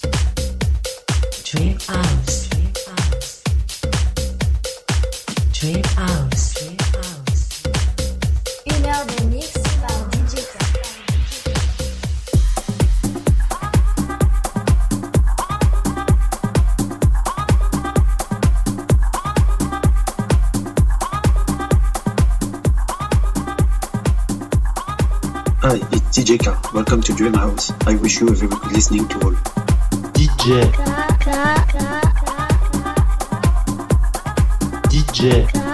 Dream House. Dream House. Une heure de mix par DJ Hi, it's DJ K. Welcome to Dream House. I wish you a very good listening to all. DJ. DJ.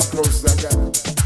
That's the closest I got.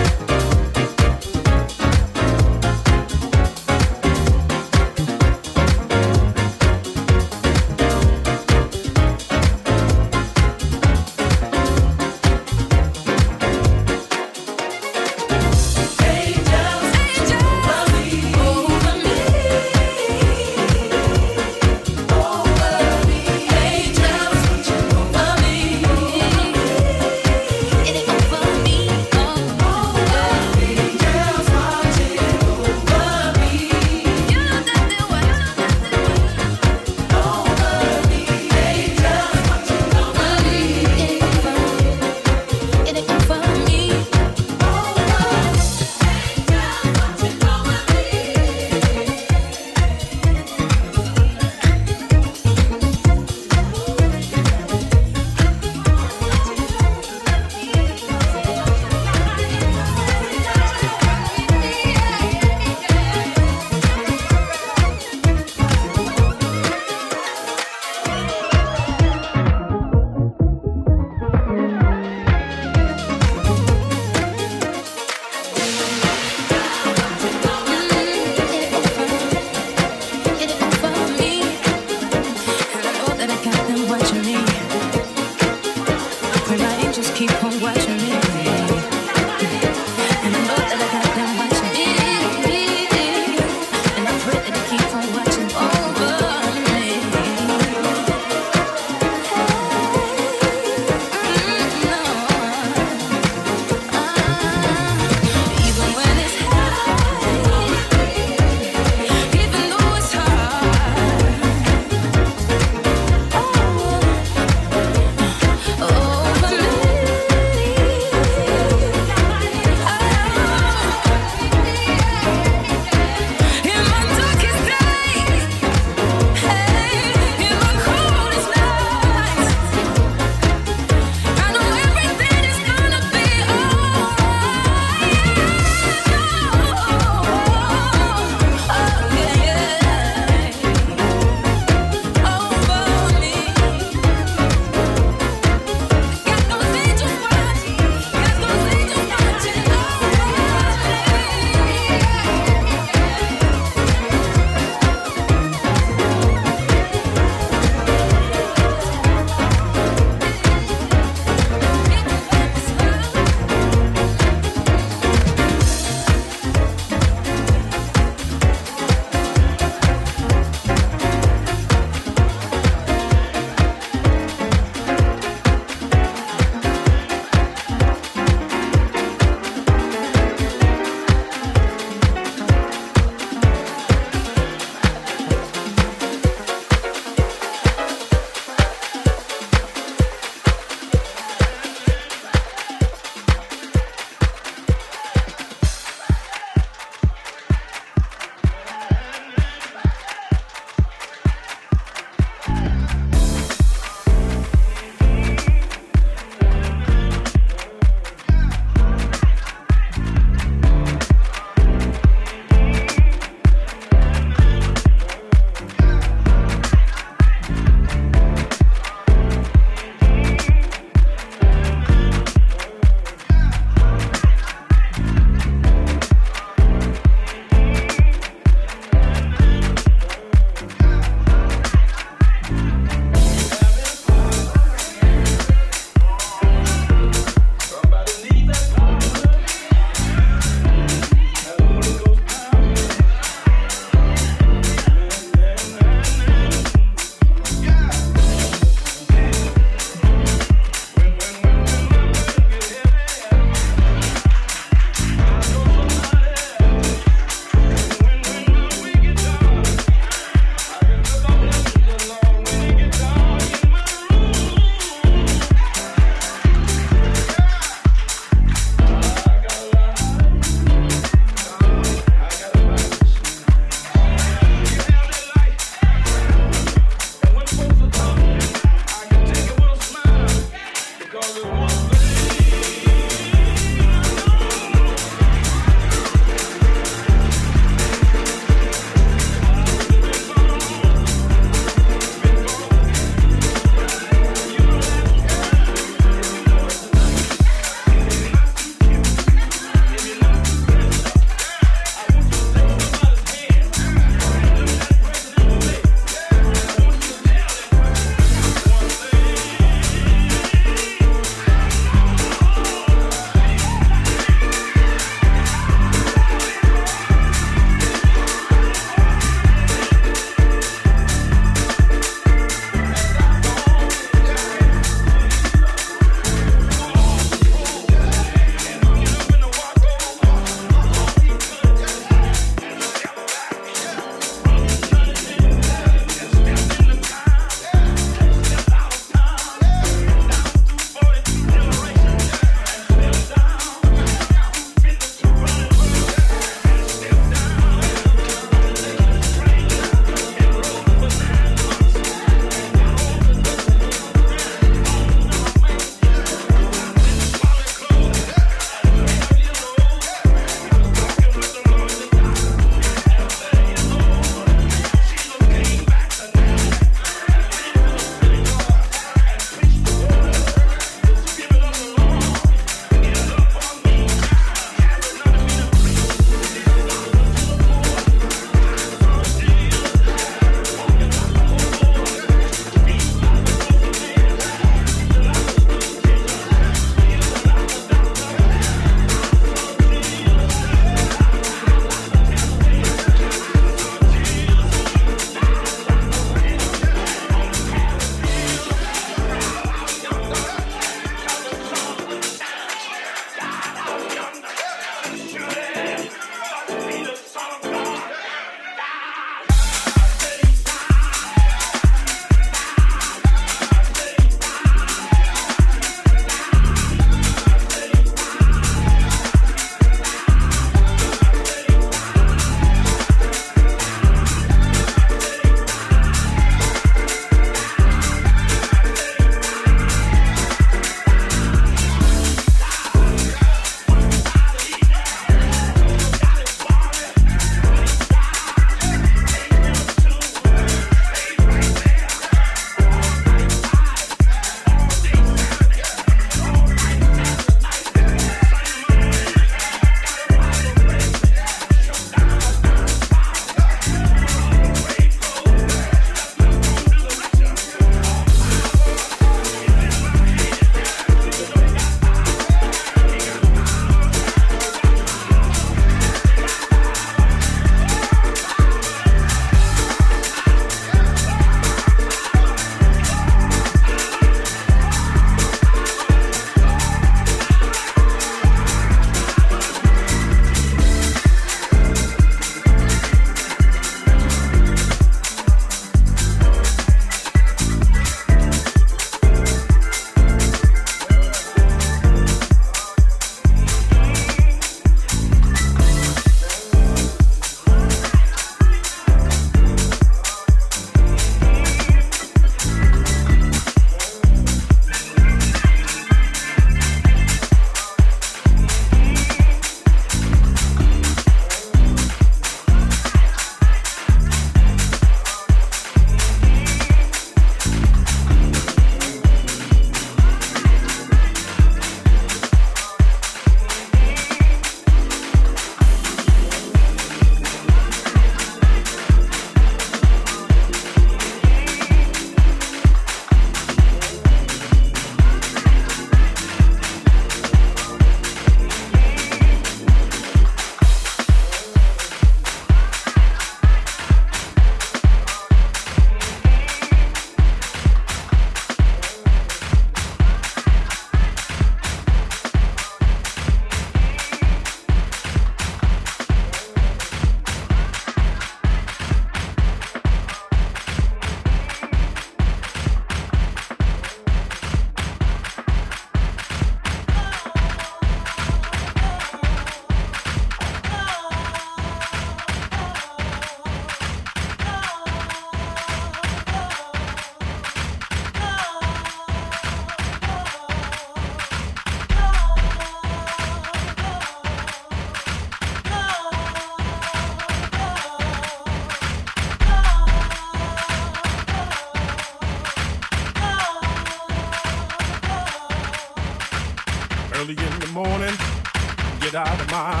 Out of my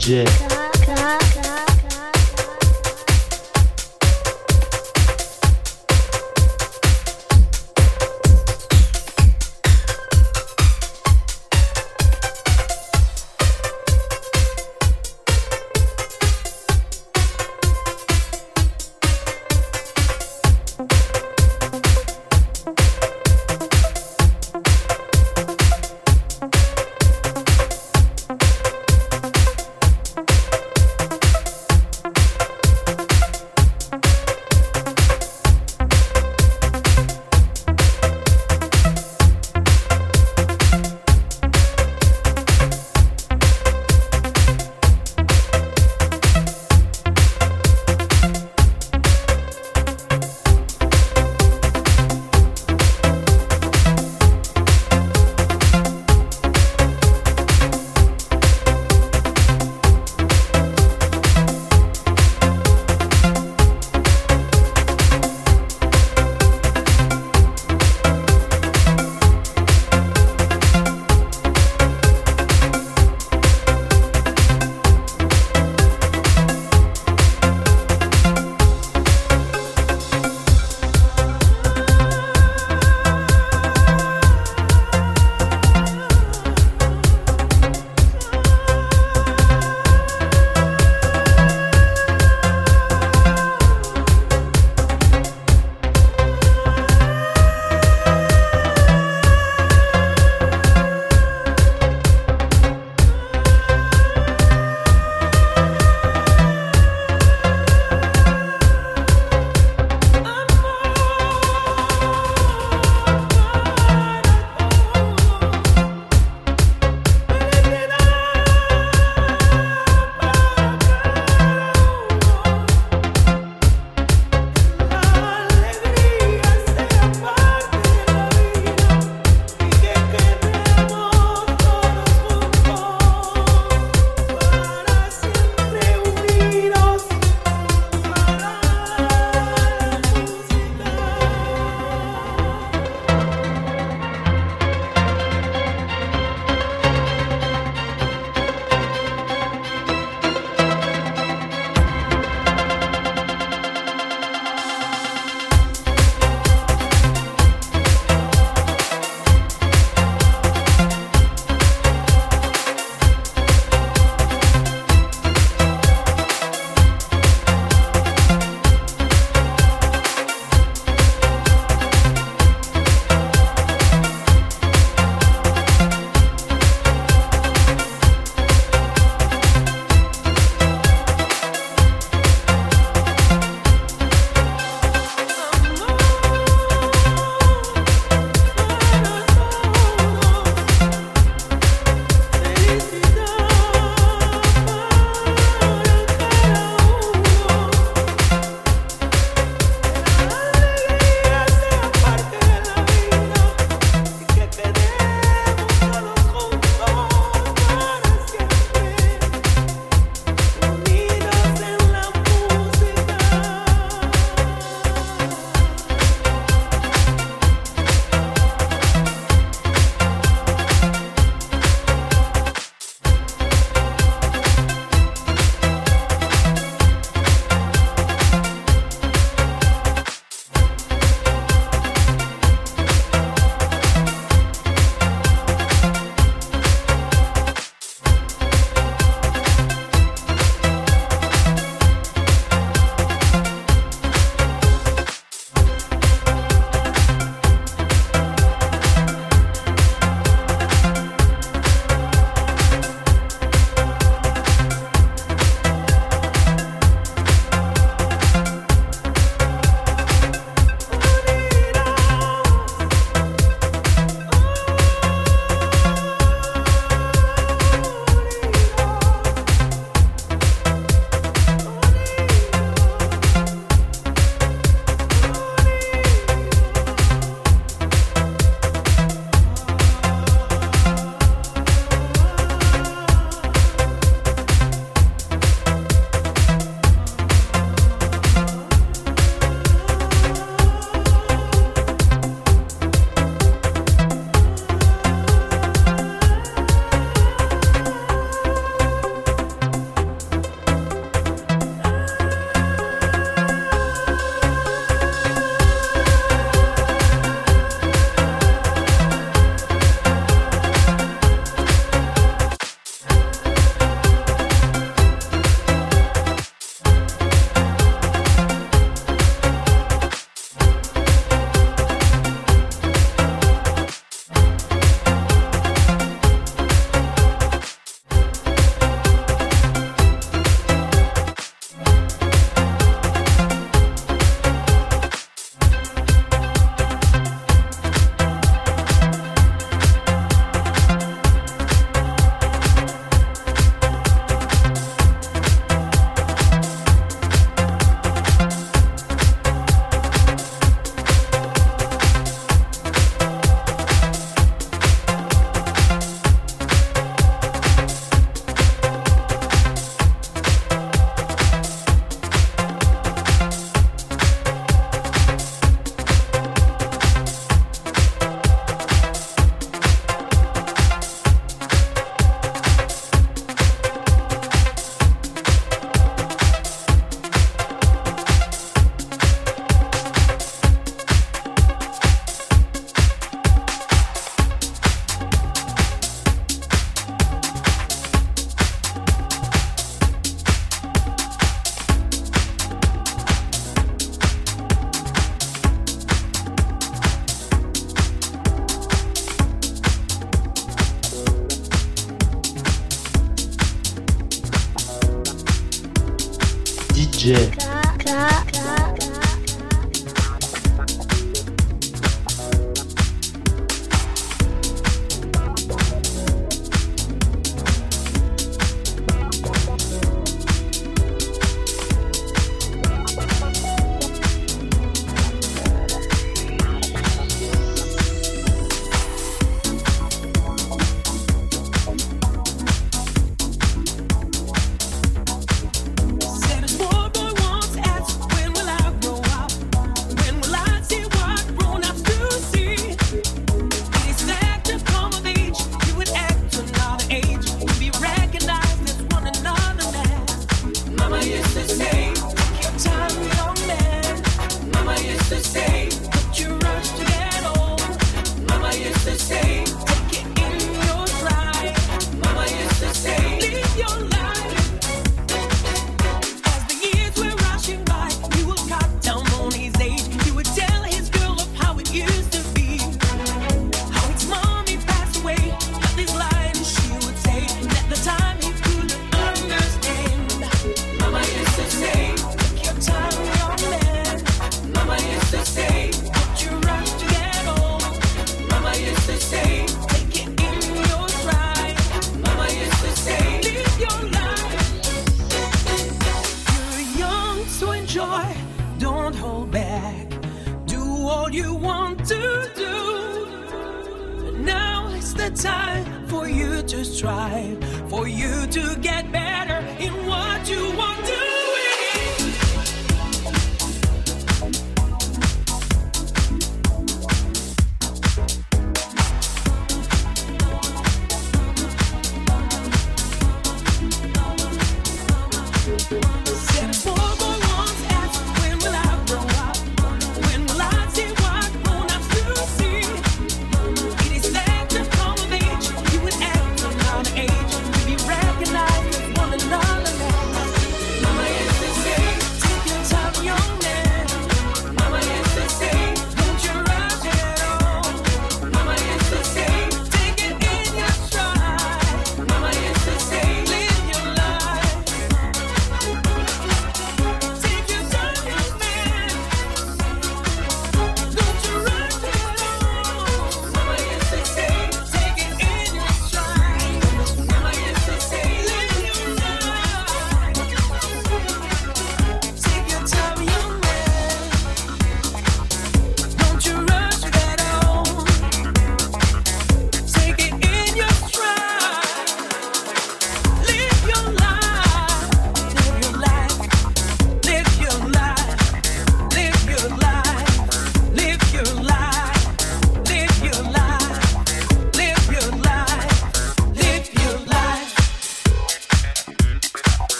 Jet.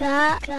DJ.